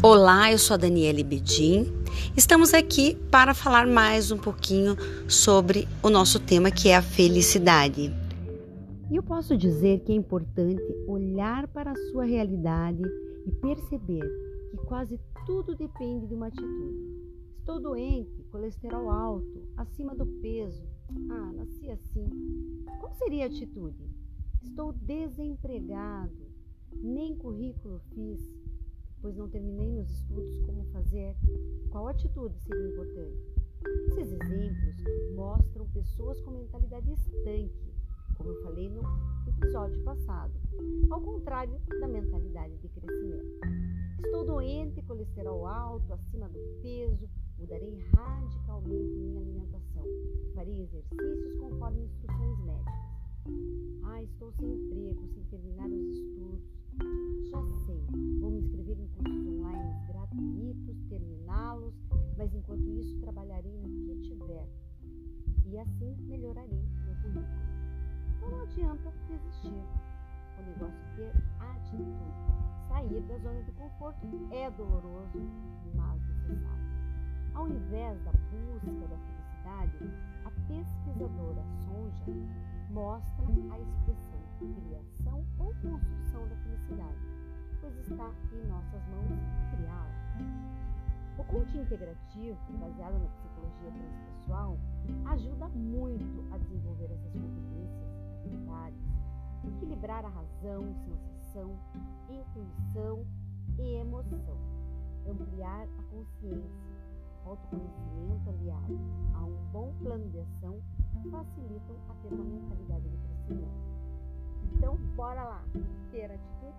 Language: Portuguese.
Olá, eu sou a Daniele Bedin. Estamos aqui para falar mais um pouquinho sobre o nosso tema que é a felicidade. E eu posso dizer que é importante olhar para a sua realidade e perceber que quase tudo depende de uma atitude. Estou doente, colesterol alto, acima do peso. Ah, nasci assim. Qual seria a atitude? Estou desempregado, nem currículo fiz pois não terminei meus estudos, como fazer? Qual atitude seria importante? Esses exemplos mostram pessoas com mentalidade estanque, como eu falei no episódio passado, ao contrário da mentalidade de crescimento. Estou doente, colesterol alto, acima do peso, mudarei radicalmente e assim melhorarei meu currículo. Então não adianta desistir. O negócio é ter atitude. Sair da zona de conforto é doloroso, mas necessário. Ao invés da busca da felicidade, a pesquisadora Sonja mostra a expressão criação ou construção da felicidade, pois está em nossas mãos criá-la. O coaching integrativo, baseado na psicologia transpessoal, ajuda muito a desenvolver essas competências, habilidades, equilibrar a razão, sensação, intuição e emoção, ampliar a consciência, autoconhecimento aliado a um bom plano de ação facilitam a ter uma mentalidade de crescimento. Então, bora lá ter atitude?